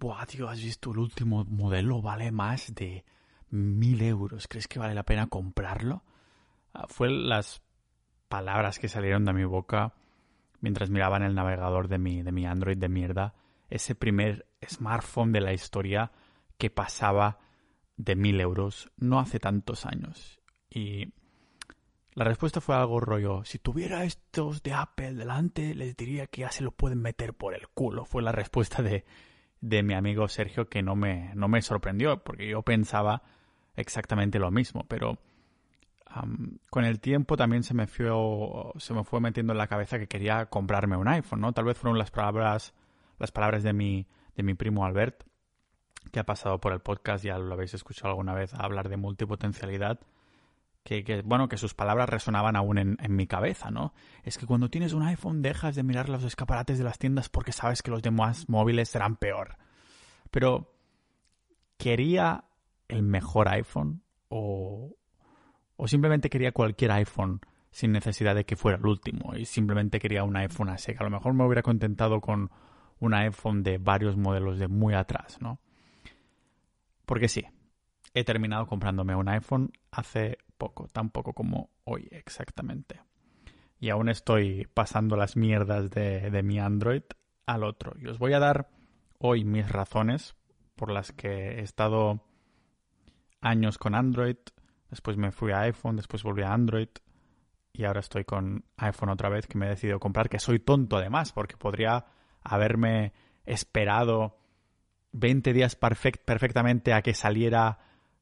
Buah, tío, has visto el último modelo, vale más de mil euros. ¿Crees que vale la pena comprarlo? Ah, fue las palabras que salieron de mi boca mientras miraba en el navegador de mi, de mi Android de mierda ese primer smartphone de la historia que pasaba de mil euros no hace tantos años. Y la respuesta fue algo rollo, si tuviera estos de Apple delante, les diría que ya se lo pueden meter por el culo. Fue la respuesta de, de mi amigo Sergio que no me, no me sorprendió, porque yo pensaba exactamente lo mismo, pero con el tiempo también se me, fue, se me fue metiendo en la cabeza que quería comprarme un iPhone, ¿no? Tal vez fueron las palabras, las palabras de mi, de mi primo Albert, que ha pasado por el podcast, ya lo habéis escuchado alguna vez, hablar de multipotencialidad, que, bueno, que sus palabras resonaban aún en, en, mi cabeza, ¿no? Es que cuando tienes un iPhone dejas de mirar los escaparates de las tiendas porque sabes que los demás móviles serán peor. Pero, ¿quería el mejor iPhone? ¿O, o simplemente quería cualquier iPhone sin necesidad de que fuera el último y simplemente quería un iPhone a seca. A lo mejor me hubiera contentado con un iPhone de varios modelos de muy atrás, ¿no? Porque sí, he terminado comprándome un iPhone hace poco, tan poco como hoy exactamente. Y aún estoy pasando las mierdas de, mi Android al otro. Y os voy a dar hoy mis razones por las que he estado años con Android, Después me fui a iPhone, después volví a Android y ahora estoy con iPhone otra vez que me he decidido comprar, que soy tonto además, porque podría haberme esperado 20 días perfectamente a que saliera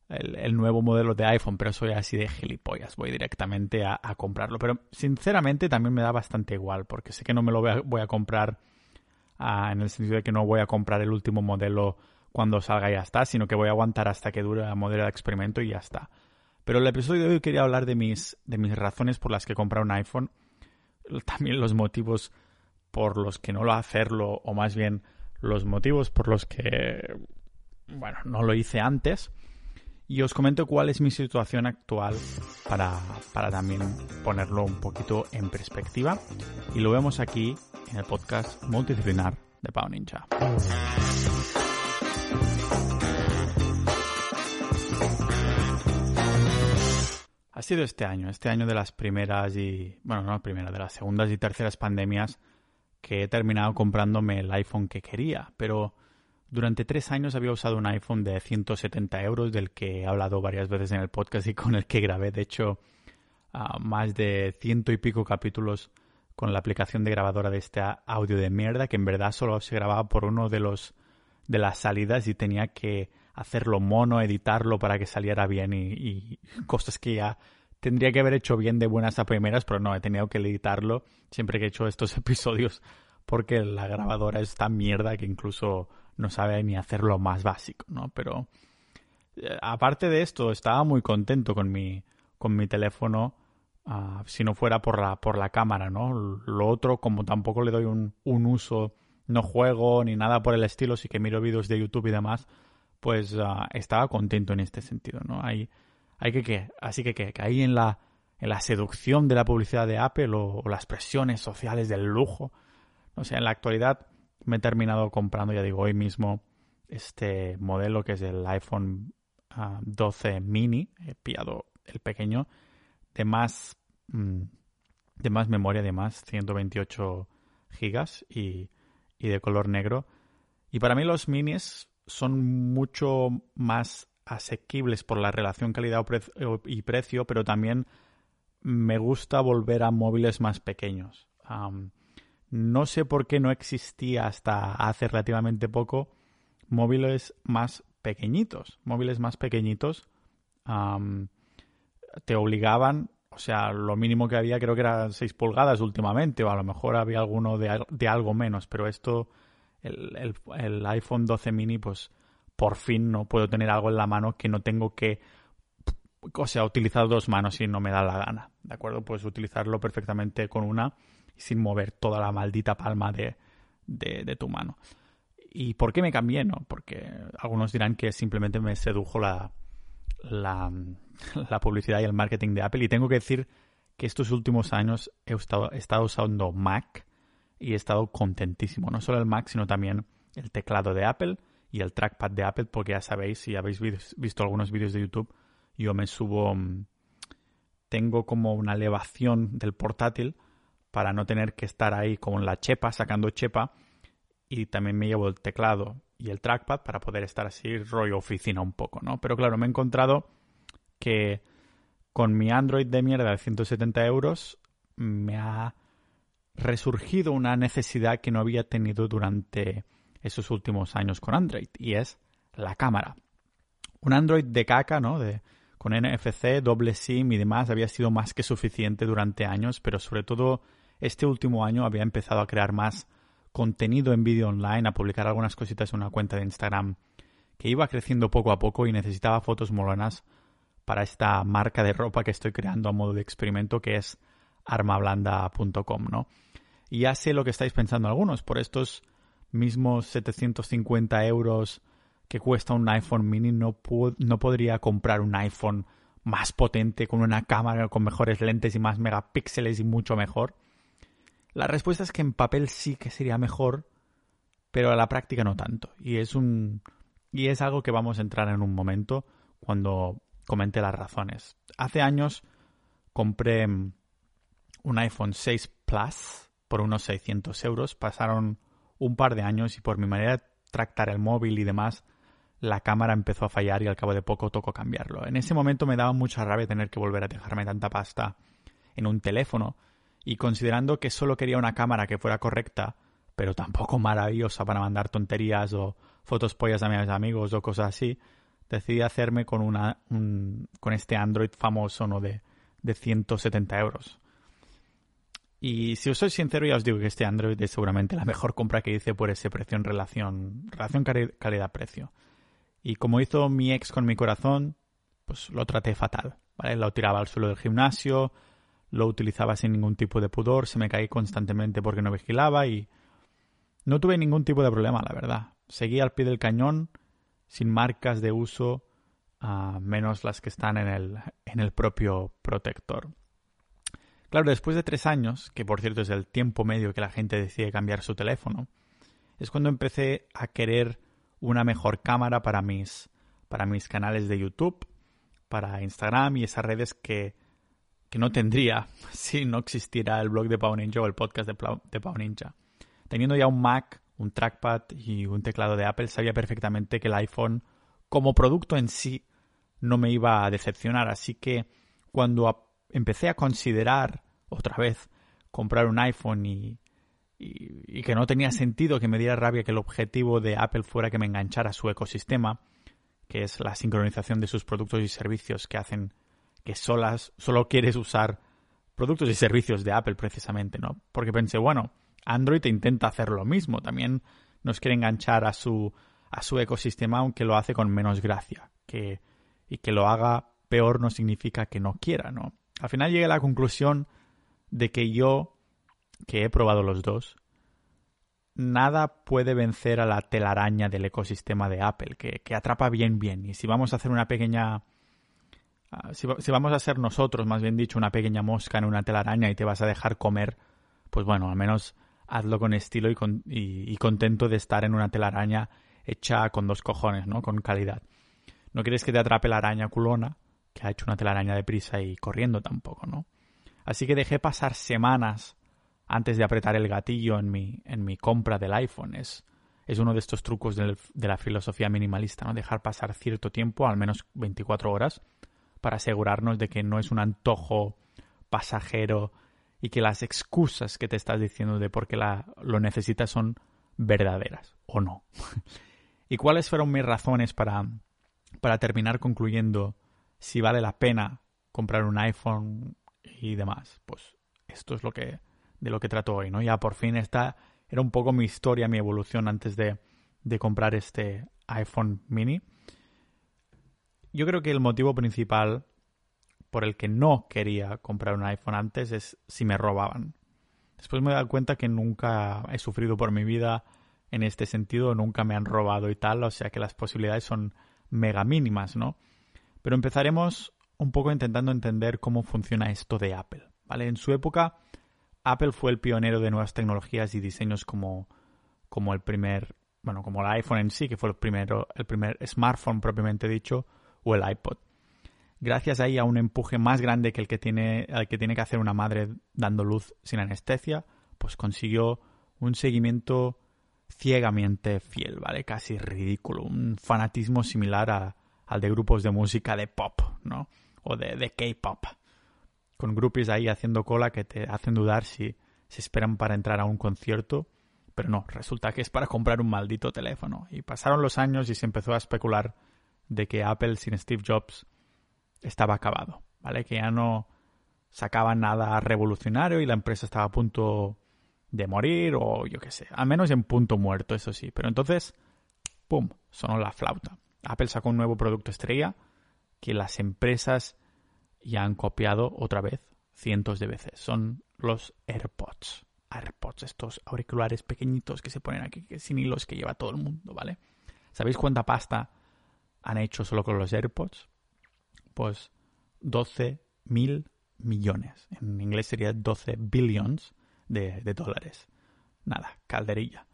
el, nuevo modelo de iPhone, pero soy así de gilipollas, voy directamente a, comprarlo. Pero sinceramente también me da bastante igual, porque sé que no me lo voy a, comprar ah, en el sentido de que no voy a comprar el último modelo cuando salga y ya está, sino que voy a aguantar hasta que dure la modelo de experimento y ya está. Pero el episodio de hoy quería hablar de mis, de mis razones por las que comprar un iPhone, también los motivos por los que no lo hacerlo, o más bien los motivos por los que, bueno, no lo hice antes. Y os comento cuál es mi situación actual para, para también ponerlo un poquito en perspectiva. Y lo vemos aquí en el podcast multidisciplinar de Pau Ninja. ha sido este año, este año de las primeras y, bueno, no la primera, de las segundas y terceras pandemias que he terminado comprándome el iPhone que quería, pero durante tres años había usado un iPhone de 170 euros del que he hablado varias veces en el podcast y con el que grabé, de hecho, más de ciento y pico capítulos con la aplicación de grabadora de este audio de mierda que en verdad solo se grababa por uno de los de las salidas y tenía que hacerlo mono, editarlo para que saliera bien y, cosas que ya tendría que haber hecho bien de buenas a primeras, pero no, he tenido que editarlo siempre que he hecho estos episodios porque la grabadora es tan mierda que incluso no sabe ni hacer lo más básico, ¿no? Pero eh, aparte de esto, estaba muy contento con mi, con mi teléfono ah, si no fuera por la, por la cámara, ¿no? Lo otro, como tampoco le doy un, un uso, no juego ni nada por el estilo, sí que miro vídeos de YouTube y demás, pues ah, estaba contento en este sentido, ¿no? Hay, hay que, que así que, que caí en la, en la seducción de la publicidad de Apple o, las presiones sociales del lujo. O sea, en la actualidad me he terminado comprando, ya digo, hoy mismo este modelo que es el iPhone 12 ah, mini, he pillado el pequeño, de más, mm, de más memoria, de más 128 gigas y, y de color negro. Y para mí los minis son mucho más asequibles por la relación calidad y precio, pero también me gusta volver a móviles más pequeños. No sé por qué no existía hasta hace relativamente poco móviles más pequeñitos. Móviles más pequeñitos te obligaban, o sea, lo mínimo que había creo que eran 6 pulgadas últimamente, o a lo mejor había alguno de, de algo menos, pero esto el, el, iPhone 12 mini, pues por fin no puedo tener algo en la mano que no tengo que, o sea, utilizar dos manos si no me da la gana, ¿de acuerdo? Pues utilizarlo perfectamente con una sin mover toda la maldita palma de, de, tu mano. ¿Y por qué me cambié? No, porque algunos dirán que simplemente me sedujo la, la, la, publicidad y el marketing de Apple. Y tengo que decir que estos últimos años he estado, he estado usando Mac y he estado contentísimo. No solo el Mac, sino también el teclado de Apple y el trackpad de Apple, porque ya sabéis, si habéis visto algunos vídeos de YouTube, yo me subo, mm, tengo como una elevación del portátil para no tener que estar ahí con la chepa, sacando chepa, y también me llevo el teclado y el trackpad para poder estar así rollo oficina un poco, ¿no? Pero claro, me he encontrado que con mi Android de mierda de 170 euros me ha resurgido una necesidad que no había tenido durante esos últimos años con Android y es la cámara. Un Android de caca, ¿no? De, con NFC, doble SIM y demás había sido más que suficiente durante años, pero sobre todo este último año había empezado a crear más contenido en vídeo online, a publicar algunas cositas en una cuenta de Instagram que iba creciendo poco a poco y necesitaba fotos molonas para esta marca de ropa que estoy creando a modo de experimento que es armablanda.com, ¿no? Y ya sé lo que estáis pensando algunos, por estos mismos 750 euros que cuesta un iPhone mini, no, no podría comprar un iPhone más potente, con una cámara con mejores lentes y más megapíxeles y mucho mejor. La respuesta es que en papel sí que sería mejor, pero a la práctica no tanto. Y es un y es algo que vamos a entrar en un momento cuando comente las razones. Hace años compré un iPhone 6 Plus por unos 600 euros. Pasaron un par de años y por mi manera de tractar el móvil y demás, la cámara empezó a fallar y al cabo de poco tocó cambiarlo. En ese momento me daba mucha rabia tener que volver a dejarme tanta pasta en un teléfono y considerando que solo quería una cámara que fuera correcta, pero tampoco maravillosa para mandar tonterías o fotos pollas a mis amigos o cosas así, decidí hacerme con, una, con este Android famoso ¿no? de, de 170 euros. Y si os soy sincero, ya os digo que este Android es seguramente la mejor compra que hice por ese precio en relación, relación calidad-precio. Y como hizo mi ex con mi corazón, pues lo traté fatal. ¿vale? Lo tiraba al suelo del gimnasio, lo utilizaba sin ningún tipo de pudor, se me caí constantemente porque no vigilaba y no tuve ningún tipo de problema, la verdad. Seguí al pie del cañón, sin marcas de uso, a menos las que están en el, en el propio protector. Claro, después de tres años, que por cierto es el tiempo medio que la gente decide cambiar su teléfono, es cuando empecé a querer una mejor cámara para mis, para mis canales de YouTube, para Instagram y esas redes que, que no tendría si no existiera el blog de Pau Ninja o el podcast de, de Pau Ninja. Teniendo ya un Mac, un trackpad y un teclado de Apple, sabía perfectamente que el iPhone como producto en sí no me iba a decepcionar. Así que cuando empecé a considerar otra vez comprar un iPhone y, y, que no tenía sentido que me diera rabia que el objetivo de Apple fuera que me enganchara a su ecosistema, que es la sincronización de sus productos y servicios que hacen que solas, solo quieres usar productos y servicios de Apple precisamente, ¿no? Porque pensé, bueno, Android intenta hacer lo mismo, también nos quiere enganchar a su, a su ecosistema, aunque lo hace con menos gracia, que, y que lo haga peor no significa que no quiera, ¿no? Al final llegué a la conclusión de que yo, que he probado los dos, nada puede vencer a la telaraña del ecosistema de Apple, que, atrapa bien, bien. Y si vamos a hacer una pequeña... Ah, si, vamos a ser nosotros, más bien dicho, una pequeña mosca en una telaraña y te vas a dejar comer, pues bueno, al menos hazlo con estilo y, contento de estar en una telaraña hecha con dos cojones, ¿no? Con calidad. No quieres que te atrape la araña culona, que ha hecho una telaraña de prisa y corriendo tampoco, ¿no? Así que dejé pasar semanas antes de apretar el gatillo en mi, en mi compra del iPhone. Es, es uno de estos trucos de la filosofía minimalista, ¿no? Dejar pasar cierto tiempo, al menos 24 horas, para asegurarnos de que no es un antojo pasajero y que las excusas que te estás diciendo de por qué la, lo necesitas son verdaderas o no. ¿Y cuáles fueron mis razones para, para terminar concluyendo si vale la pena comprar un iPhone y demás? Pues esto es lo que de lo que trato hoy, ¿no? Ya por fin esta era un poco mi historia, mi evolución antes de, de comprar este iPhone mini. Yo creo que el motivo principal por el que no quería comprar un iPhone antes es si me robaban. Después me he dado cuenta que nunca he sufrido por mi vida en este sentido, nunca me han robado y tal, o sea que las posibilidades son mega mínimas, ¿no? Pero empezaremos un poco intentando entender cómo funciona esto de Apple, ¿vale? En su época, Apple fue el pionero de nuevas tecnologías y diseños como, como el primer bueno, como el iPhone en sí, que fue el, primero, el primer smartphone propiamente dicho, o el iPod. Gracias ahí a un empuje más grande que el que tiene, el que, tiene que hacer una madre dando luz sin anestesia, pues consiguió un seguimiento ciegamente fiel, ¿vale? Casi ridículo, un fanatismo similar al de grupos de música de pop, ¿no? O de, de K-pop, con groupies ahí haciendo cola que te hacen dudar si se esperan para entrar a un concierto, pero no, resulta que es para comprar un maldito teléfono. Y pasaron los años y se empezó a especular de que Apple sin Steve Jobs estaba acabado, ¿vale? Que ya no sacaba nada revolucionario y la empresa estaba a punto de morir o yo qué sé, al menos en punto muerto, eso sí. Pero entonces, ¡pum!, sonó la flauta. Apple sacó un nuevo producto estrella que las empresas ya han copiado otra vez cientos de veces. Son los AirPods. AirPods, estos auriculares pequeñitos que se ponen aquí, sin hilos que lleva todo el mundo, ¿vale? ¿Sabéis cuánta pasta han hecho solo con los AirPods? Pues 12 mil millones. En inglés sería 12 billions de, dólares. Nada, calderilla.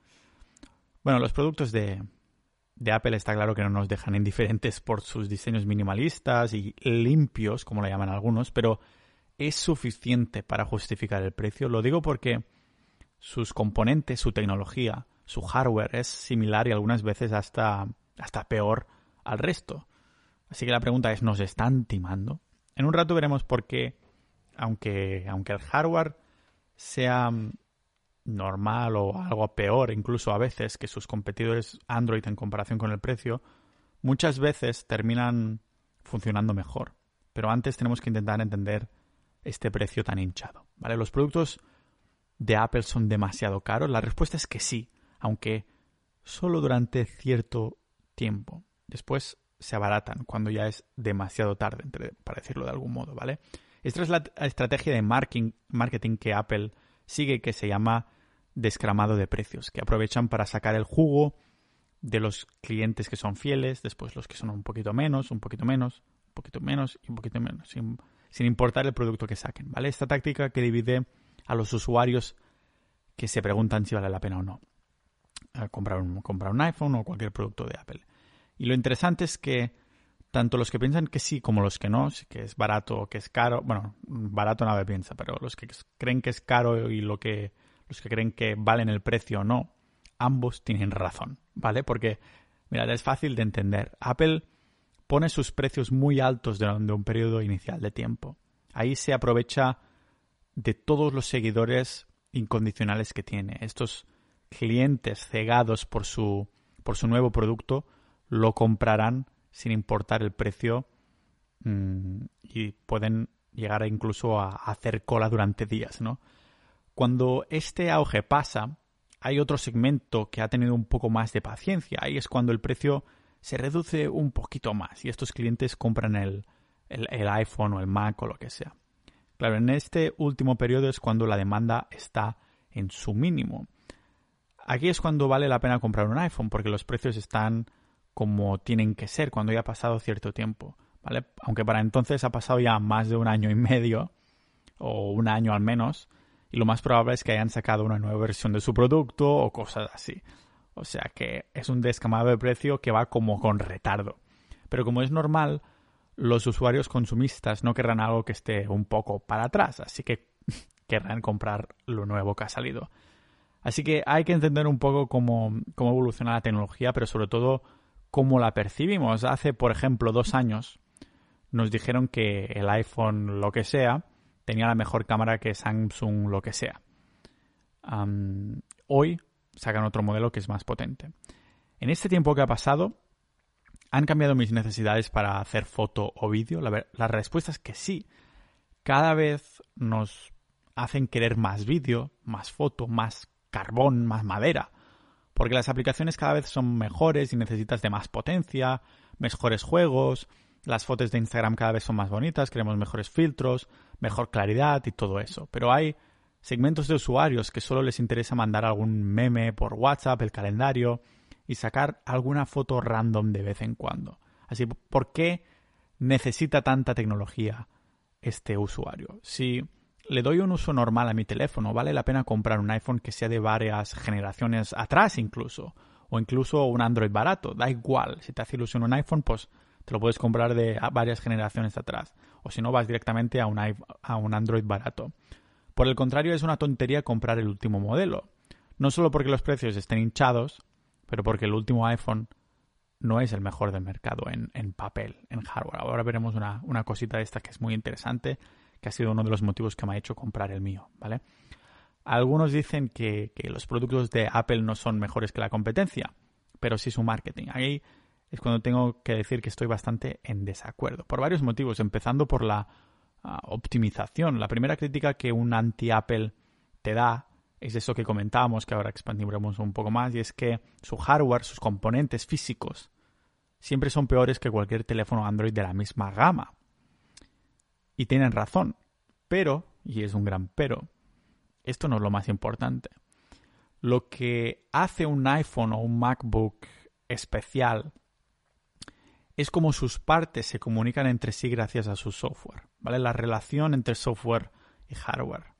Bueno, los productos de, de Apple está claro que no nos dejan indiferentes por sus diseños minimalistas y limpios, como lo llaman algunos, pero es suficiente para justificar el precio. Lo digo porque sus componentes, su tecnología, su hardware es similar y algunas veces hasta, hasta peor al resto. Así que la pregunta es, ¿nos están timando? En un rato veremos por qué, aunque, aunque el hardware sea normal o algo peor, incluso a veces, que sus competidores Android en comparación con el precio, muchas veces terminan funcionando mejor. Pero antes tenemos que intentar entender este precio tan hinchado. ¿Vale? ¿Los productos de Apple son demasiado caros? La respuesta es que sí, aunque solo durante cierto tiempo. Después se abaratan cuando ya es demasiado tarde, para decirlo de algún modo, ¿vale? Esta es la estrategia de marketing que Apple sigue que se llama descramado de precios, que aprovechan para sacar el jugo de los clientes que son fieles, después los que son un poquito menos, un poquito menos, un poquito menos y un poquito menos, sin, importar el producto que saquen, ¿vale? Esta táctica que divide a los usuarios que se preguntan si vale la pena o no comprar un iPhone o cualquier producto de Apple. Y lo interesante es que tanto los que piensan que sí como los que no, que es barato o que es caro, bueno, barato nadie piensa, pero los que creen que es caro y lo que los que creen que valen el precio o no, ambos tienen razón, ¿vale? Porque, mirad, es fácil de entender. Apple pone sus precios muy altos durante un periodo inicial de tiempo. Ahí se aprovecha de todos los seguidores incondicionales que tiene. Estos clientes cegados por su, por su nuevo producto lo comprarán sin importar el precio mm, y pueden llegar incluso a hacer cola durante días, ¿no? Cuando este auge pasa, hay otro segmento que ha tenido un poco más de paciencia. Ahí es cuando el precio se reduce un poquito más y estos clientes compran el, el, iPhone o el Mac o lo que sea. Claro, en este último periodo es cuando la demanda está en su mínimo. Aquí es cuando vale la pena comprar un iPhone porque los precios están como tienen que ser cuando ya ha pasado cierto tiempo. ¿vale? Aunque para entonces ha pasado ya más de un año y medio o un año al menos y lo más probable es que hayan sacado una nueva versión de su producto o cosas así. O sea que es un descamado de precio que va como con retardo. Pero como es normal, los usuarios consumistas no querrán algo que esté un poco para atrás, así que querrán comprar lo nuevo que ha salido. Así que hay que entender un poco cómo, cómo evoluciona la tecnología, pero sobre todo cómo la percibimos. Hace, por ejemplo, dos años nos dijeron que el iPhone, lo que sea, tenía la mejor cámara que Samsung, lo que sea. hoy sacan otro modelo que es más potente. En este tiempo que ha pasado, ¿han cambiado mis necesidades para hacer foto o vídeo? La, la respuesta es que sí. Cada vez nos hacen querer más vídeo, más foto, más carbón, más madera. Porque las aplicaciones cada vez son mejores y necesitas de más potencia, mejores juegos, las fotos de Instagram cada vez son más bonitas, queremos mejores filtros, mejor claridad y todo eso. Pero hay segmentos de usuarios que solo les interesa mandar algún meme por WhatsApp, el calendario y sacar alguna foto random de vez en cuando. Así, ¿por qué necesita tanta tecnología este usuario? Si le doy un uso normal a mi teléfono, vale la pena comprar un iPhone que sea de varias generaciones atrás incluso, O incluso un Android barato, da igual. Si te hace ilusión un iPhone, pues te lo puedes comprar de varias generaciones atrás. O si no, vas directamente a un, a un Android barato. Por el contrario, es una tontería comprar el último modelo. No solo porque los precios estén hinchados, pero porque el último iPhone no es el mejor del mercado en, papel, en hardware. Ahora veremos una, una, cosita de esta que es muy interesante, que ha sido uno de los motivos que me ha hecho comprar el mío, ¿vale? Algunos dicen que, los productos de Apple no son mejores que la competencia, pero sí su marketing. Ahí es cuando tengo que decir que estoy bastante en desacuerdo, por varios motivos, empezando por la ah, optimización. La primera crítica que un anti-Apple te da es eso que comentábamos, que ahora expandiremos un poco más, y es que su hardware, sus componentes físicos, siempre son peores que cualquier teléfono Android de la misma gama. Y tienen razón. Pero, y es un gran pero, esto no es lo más importante. Lo que hace un iPhone o un MacBook especial es como sus partes se comunican entre sí gracias a su software, ¿vale? La relación entre software y hardware.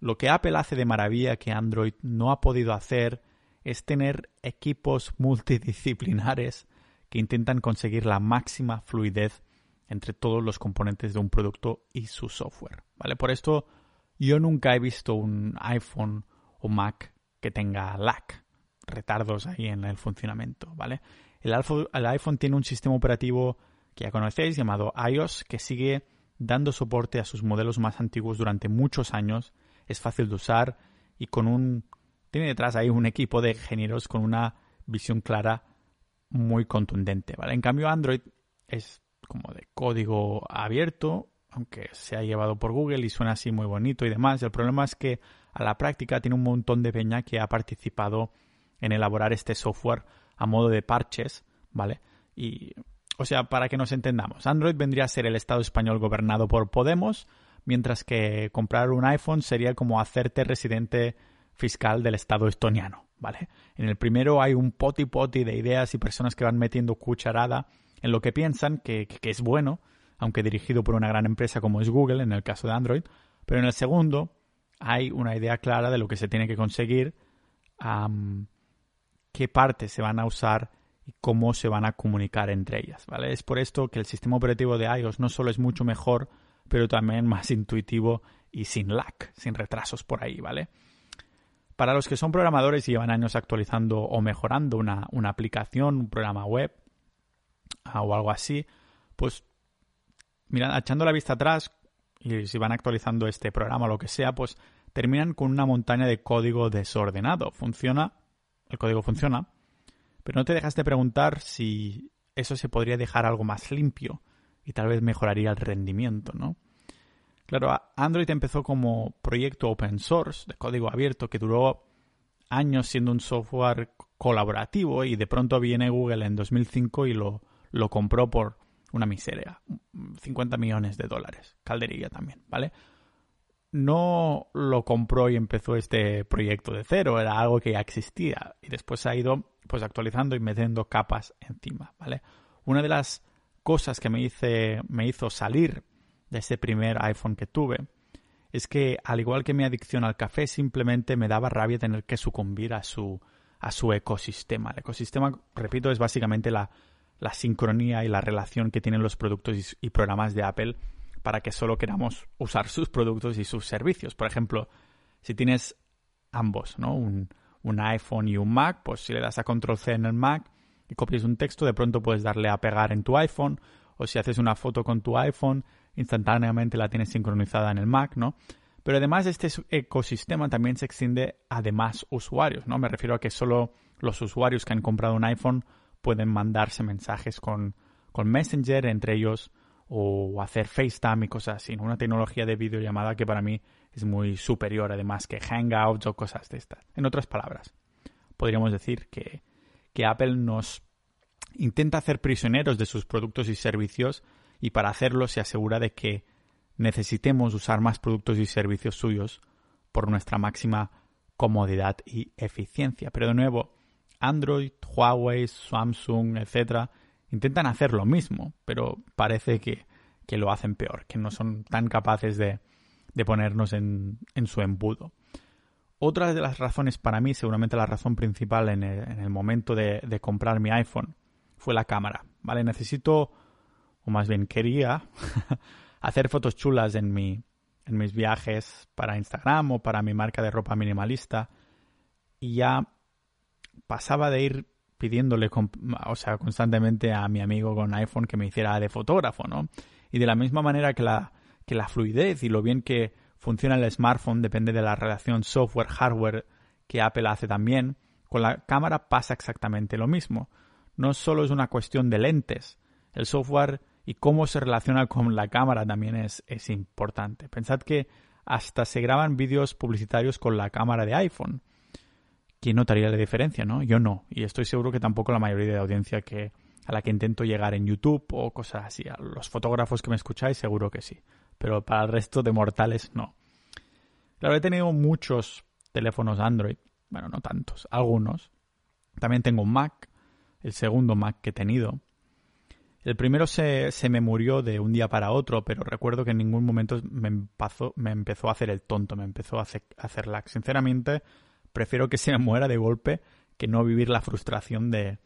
Lo que Apple hace de maravilla que Android no ha podido hacer es tener equipos multidisciplinares que intentan conseguir la máxima fluidez entre todos los componentes de un producto y su software. ¿Vale? Por esto yo nunca he visto un iPhone o Mac que tenga lag, retardos ahí en el funcionamiento, ¿vale? El, iPhone tiene un sistema operativo que ya conocéis llamado iOS que sigue dando soporte a sus modelos más antiguos durante muchos años, es fácil de usar y con un tiene detrás ahí un equipo de ingenieros con una visión clara muy contundente, ¿vale? En cambio Android es como de código abierto, aunque se ha llevado por Google y suena así muy bonito y demás. El problema es que a la práctica tiene un montón de peña que ha participado en elaborar este software a modo de parches, ¿vale? Y, o sea, para que nos entendamos, Android vendría a ser el Estado español gobernado por Podemos, mientras que comprar un iPhone sería como hacerte residente fiscal del Estado estoniano. ¿vale? En el primero hay un poti poti de ideas y personas que van metiendo cucharada en lo que piensan que, es bueno, aunque dirigido por una gran empresa como es Google, en el caso de Android. Pero en el segundo hay una idea clara de lo que se tiene que conseguir, qué partes se van a usar y cómo se van a comunicar entre ellas, ¿vale? Es por esto que el sistema operativo de iOS no solo es mucho mejor, pero también más intuitivo y sin lag, sin retrasos por ahí, ¿vale? Para los que son programadores y llevan años actualizando o mejorando una, aplicación, un programa web o algo así, pues mira, echando la vista atrás y si van actualizando este programa o lo que sea, pues terminan con una montaña de código desordenado. Funciona, el código funciona, pero no te dejas de preguntar si eso se podría dejar algo más limpio y tal vez mejoraría el rendimiento, ¿no? Claro, Android empezó como proyecto open source de código abierto que duró años siendo un software colaborativo y de pronto viene Google en 2005 y lo, lo compró por una miseria, 50 millones de dólares, calderilla también, ¿vale? No lo compró y empezó este proyecto de cero, era algo que ya existía y después se ha ido pues actualizando y metiendo capas encima, ¿vale? Una de las cosas que me, me hizo salir de ese primer iPhone que tuve es que, al igual que mi adicción al café, simplemente me daba rabia tener que sucumbir a su, a su ecosistema. El ecosistema, repito, es básicamente la, la sincronía y la relación que tienen los productos y, programas de Apple para que solo queramos usar sus productos y sus servicios. Por ejemplo, si tienes ambos, ¿no? Un, iPhone y un Mac, pues si le das a Control C en el Mac y copias un texto, de pronto puedes darle a pegar en tu iPhone, o si haces una foto con tu iPhone instantáneamente la tienes sincronizada en el Mac, ¿no? Pero además este ecosistema también se extiende a demás usuarios, ¿no? Me refiero a que solo los usuarios que han comprado un iPhone pueden mandarse mensajes con, con Messenger entre ellos o hacer FaceTime y cosas así, Una tecnología de videollamada que para mí es muy superior además que Hangouts o cosas de estas. En otras palabras, podríamos decir que, que Apple nos intenta hacer prisioneros de sus productos y servicios y para hacerlo se asegura de que necesitemos usar más productos y servicios suyos por nuestra máxima comodidad y eficiencia. Pero de nuevo, Android, Huawei, Samsung, etcétera, intentan hacer lo mismo, pero parece que, lo hacen peor, que no son tan capaces de, de ponernos en, en su embudo. Otra de las razones para mí, seguramente la razón principal en el, momento de, de, comprar mi iPhone, fue la cámara. ¿Vale? Necesito, o más bien quería, hacer fotos chulas en, mi, en mis viajes para Instagram o para mi marca de ropa minimalista. Y ya pasaba de ir pidiéndole, o sea, constantemente a mi amigo con iPhone que me hiciera de fotógrafo, ¿no? Y de la misma manera que la, que la fluidez y lo bien que funciona el smartphone depende de la relación software-hardware que Apple hace también, con la cámara pasa exactamente lo mismo. No solo es una cuestión de lentes, el software y cómo se relaciona con la cámara también es, es importante. Pensad que hasta se graban vídeos publicitarios con la cámara de iPhone. ¿Quién notaría la diferencia, no? Yo no. Y estoy seguro que tampoco la mayoría de la audiencia que, a la que intento llegar en YouTube o cosas así. A los fotógrafos que me escucháis, seguro que sí pero para el resto de mortales no. Claro, he tenido muchos teléfonos Android, bueno, no tantos, algunos. También tengo un Mac, el segundo Mac que he tenido. El primero se, se me murió de un día para otro, pero recuerdo que en ningún momento me, empezó, me empezó a hacer el tonto, me empezó a hacer, a hacer lag. Sinceramente, prefiero que se muera de golpe que no vivir la frustración de,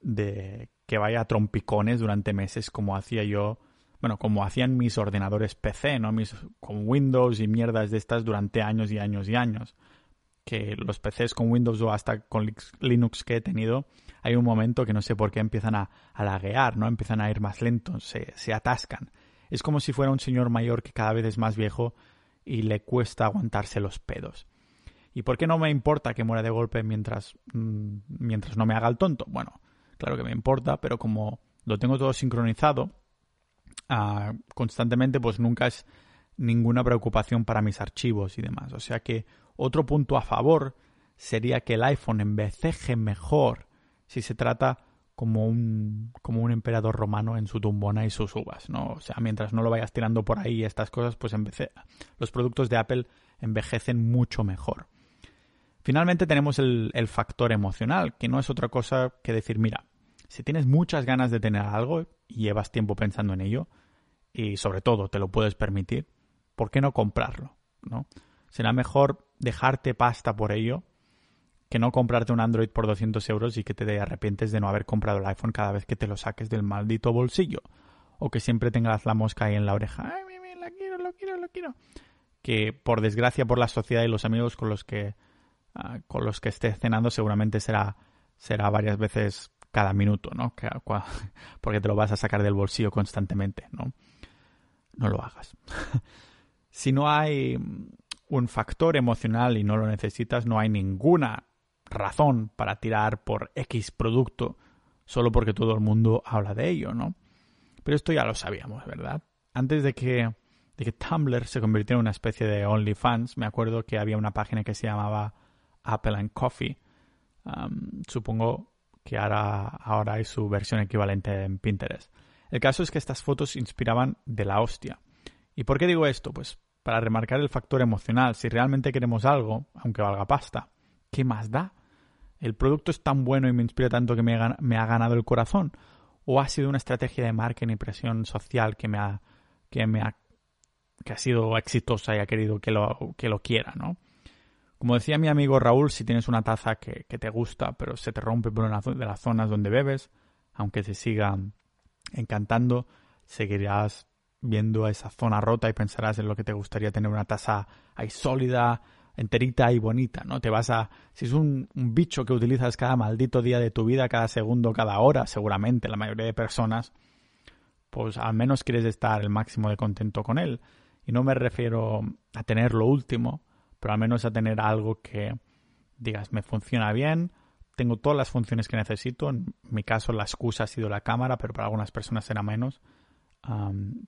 de que vaya a trompicones durante meses como hacía yo bueno, como hacían mis ordenadores PC, ¿no? Mis, con Windows y mierdas de estas durante años y años y años. Que los PCs con Windows o hasta con Linux que he tenido, hay un momento que no sé por qué empiezan a, a laguear, ¿no? Empiezan a ir más lentos, se, se atascan. Es como si fuera un señor mayor que cada vez es más viejo y le cuesta aguantarse los pedos. ¿Y por qué no me importa que muera de golpe mientras, mm, mientras no me haga el tonto? Bueno, claro que me importa, pero como lo tengo todo sincronizado, constantemente, pues nunca es ninguna preocupación para mis archivos y demás. O sea que otro punto a favor sería que el iPhone enveceje mejor si se trata como un, como un emperador romano en su tumbona y sus uvas, ¿no? O sea, mientras no lo vayas tirando por ahí estas cosas, pues los productos de Apple envejecen mucho mejor. Finalmente tenemos el, factor emocional, que no es otra cosa que decir, mira, si tienes muchas ganas de tener algo y llevas tiempo pensando en ello, y sobre todo te lo puedes permitir, ¿por qué no comprarlo? ¿no? Será mejor dejarte pasta por ello que no comprarte un Android por 200 euros y que te arrepientes de no haber comprado el iPhone cada vez que te lo saques del maldito bolsillo. O que siempre tengas la mosca ahí en la oreja. ¡Ay, mi, la quiero, lo quiero, lo quiero! Que por desgracia por la sociedad y los amigos con los que, ah, con los que estés cenando seguramente será, será varias veces cada minuto, ¿no? Porque te lo vas a sacar del bolsillo constantemente, ¿no? No lo hagas. si no hay un factor emocional y no lo necesitas, no hay ninguna razón para tirar por X producto solo porque todo el mundo habla de ello, ¿no? Pero esto ya lo sabíamos, ¿verdad? Antes de que, de que Tumblr se convirtiera en una especie de OnlyFans, me acuerdo que había una página que se llamaba Apple and Coffee. supongo que ahora, ahora hay su versión equivalente en Pinterest. El caso es que estas fotos inspiraban de la hostia. ¿Y por qué digo esto? Pues para remarcar el factor emocional. Si realmente queremos algo, aunque valga pasta, ¿qué más da? ¿El producto es tan bueno y me inspira tanto que me ha, ganado el corazón? ¿O ha sido una estrategia de marketing y presión social que me ha, que me ha, que ha sido exitosa y ha querido que lo, que lo quiera, ¿no? Como decía mi amigo Raúl, si tienes una taza que, te gusta, pero se te rompe por una de las zonas donde bebes, aunque se siga encantando, seguirás viendo esa zona rota y pensarás en lo que te gustaría tener una taza ahí sólida, enterita y bonita, ¿no? Te vas a... Si es un, un, bicho que utilizas cada maldito día de tu vida, cada segundo, cada hora, seguramente la mayoría de personas, pues al menos quieres estar el máximo de contento con él. Y no me refiero a tener lo último, pero al menos a tener algo que digas, me funciona bien, tengo todas las funciones que necesito. En mi caso, la excusa ha sido la cámara, pero para algunas personas será menos.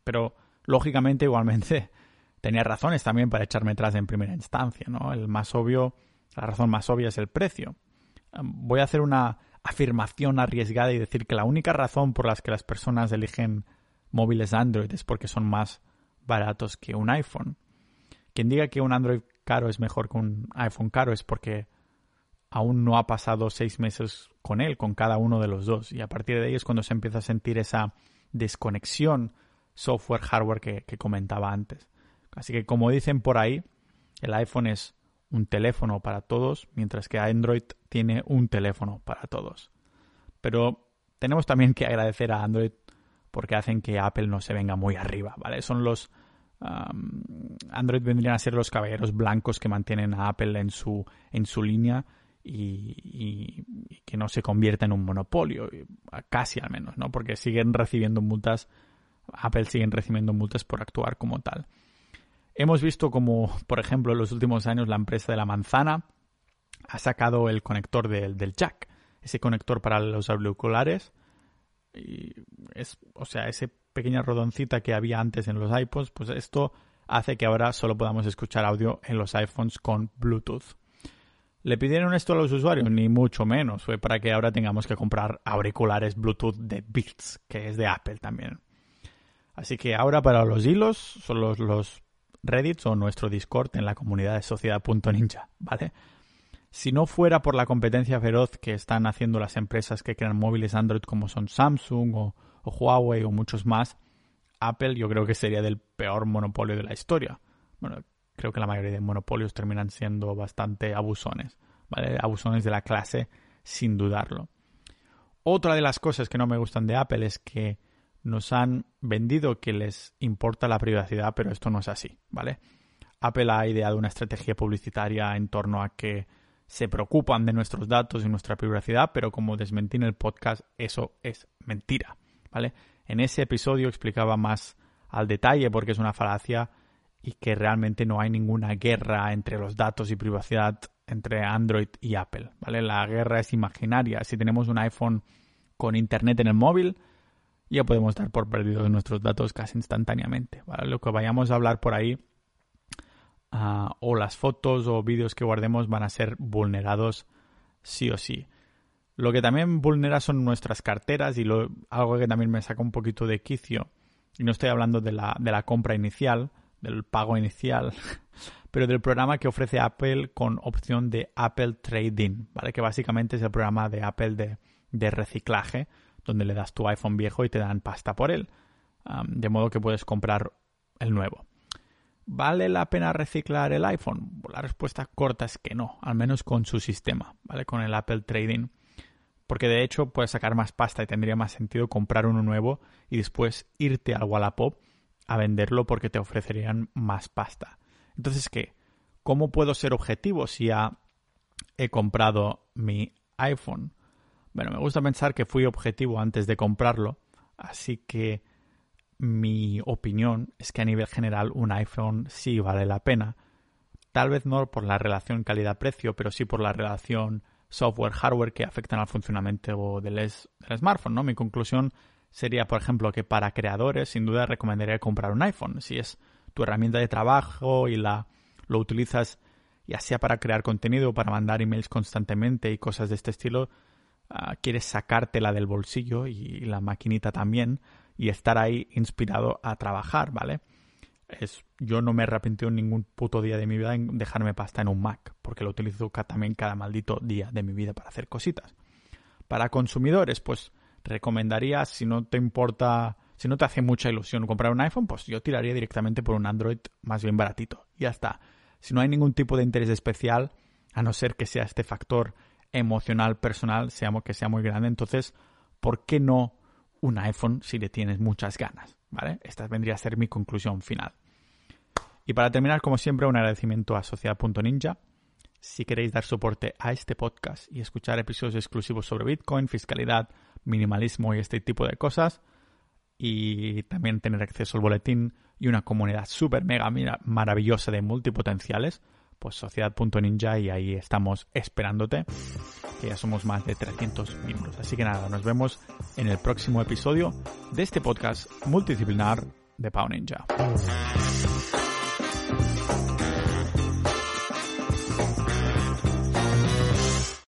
pero lógicamente, igualmente, tenía razones también para echarme atrás en primera instancia, ¿no? El más obvio, la razón más obvia es el precio. voy a hacer una afirmación arriesgada y decir que la única razón por las que las personas eligen móviles Android es porque son más baratos que un iPhone. Quien diga que un Android caro es mejor que un iPhone caro es porque aún no ha pasado seis meses con él, con cada uno de los dos. Y a partir de ahí es cuando se empieza a sentir esa desconexión software-hardware que, comentaba antes. Así que como dicen por ahí, el iPhone es un teléfono para todos, mientras que Android tiene un teléfono para todos. Pero tenemos también que agradecer a Android porque hacen que Apple no se venga muy arriba, ¿vale? Son los Android vendrían a ser los caballeros blancos que mantienen a Apple en su, en su línea y, que no se convierta en un monopolio, casi al menos, ¿no? Porque siguen recibiendo multas, Apple siguen recibiendo multas por actuar como tal. Hemos visto como, por ejemplo, en los últimos años la empresa de la manzana ha sacado el conector del, del jack, ese conector para los auriculares, y es, o sea, ese pequeña rodoncita que había antes en los iPods, pues esto hace que ahora solo podamos escuchar audio en los iPhones con Bluetooth. ¿Le pidieron esto a los usuarios? Ni mucho menos. Fue para que ahora tengamos que comprar auriculares Bluetooth de Beats, que es de Apple también. Así que ahora para los hilos son los, los Reddits o nuestro Discord en la comunidad de sociedad.ninja, ¿vale? Si no fuera por la competencia feroz que están haciendo las empresas que crean móviles Android como son Samsung o o Huawei o muchos más, Apple yo creo que sería del peor monopolio de la historia. Bueno, creo que la mayoría de monopolios terminan siendo bastante abusones, ¿vale? Abusones de la clase, sin dudarlo. Otra de las cosas que no me gustan de Apple es que nos han vendido que les importa la privacidad, pero esto no es así, ¿vale? Apple ha ideado una estrategia publicitaria en torno a que se preocupan de nuestros datos y nuestra privacidad, pero como desmentí en el podcast, eso es mentira. ¿Vale? En ese episodio explicaba más al detalle porque es una falacia y que realmente no hay ninguna guerra entre los datos y privacidad entre Android y Apple, ¿vale? La guerra es imaginaria. Si tenemos un iPhone con internet en el móvil, ya podemos dar por perdidos nuestros datos casi instantáneamente. Lo que vayamos a hablar por ahí ah, o las fotos o vídeos que guardemos van a ser vulnerados sí o sí. Lo que también vulnera son nuestras carteras y lo, algo que también me saca un poquito de quicio. Y no estoy hablando de la, de la compra inicial, del pago inicial, pero del programa que ofrece Apple con opción de Apple Trading, ¿vale? Que básicamente es el programa de Apple de, de reciclaje, donde le das tu iPhone viejo y te dan pasta por él. de modo que puedes comprar el nuevo. ¿Vale la pena reciclar el iPhone? La respuesta corta es que no, al menos con su sistema, ¿vale? Con el Apple Trading porque de hecho puedes sacar más pasta y tendría más sentido comprar uno nuevo y después irte al Wallapop a venderlo porque te ofrecerían más pasta. Entonces, ¿qué? ¿Cómo puedo ser objetivo si ya he comprado mi iPhone? Bueno, me gusta pensar que fui objetivo antes de comprarlo, así que mi opinión es que a nivel general un iPhone sí vale la pena. Tal vez no por la relación calidad-precio, pero sí por la relación software, hardware que afectan al funcionamiento del, del smartphone, ¿no? Mi conclusión sería, por ejemplo, que para creadores, sin duda recomendaría comprar un iPhone. Si es tu herramienta de trabajo y la lo utilizas ya sea para crear contenido, para mandar emails constantemente y cosas de este estilo, ah, quieres sacártela del bolsillo y la maquinita también y estar ahí inspirado a trabajar, ¿vale? Es yo no me he arrepentido en ningún puto día de mi vida en dejarme pasta en un Mac, porque lo utilizo también cada maldito día de mi vida para hacer cositas. Para consumidores, pues recomendaría, si no te importa, si no te hace mucha ilusión comprar un iPhone, pues yo tiraría directamente por un Android más bien baratito. Ya está. Si no hay ningún tipo de interés especial, a no ser que sea este factor emocional, personal, seamos que sea muy grande, entonces, ¿por qué no un iPhone si le tienes muchas ganas? ¿Vale? Esta vendría a ser mi conclusión final. Y para terminar, como siempre, un agradecimiento a Sociedad.ninja. Si queréis dar soporte a este podcast y escuchar episodios exclusivos sobre Bitcoin, fiscalidad, minimalismo y este tipo de cosas, y también tener acceso al boletín y una comunidad súper mega maravillosa de multipotenciales, pues sociedad.ninja y ahí estamos esperándote, que ya somos más de 300 miembros. Así que nada, nos vemos en el próximo episodio de este podcast multidisciplinar de Pau Ninja.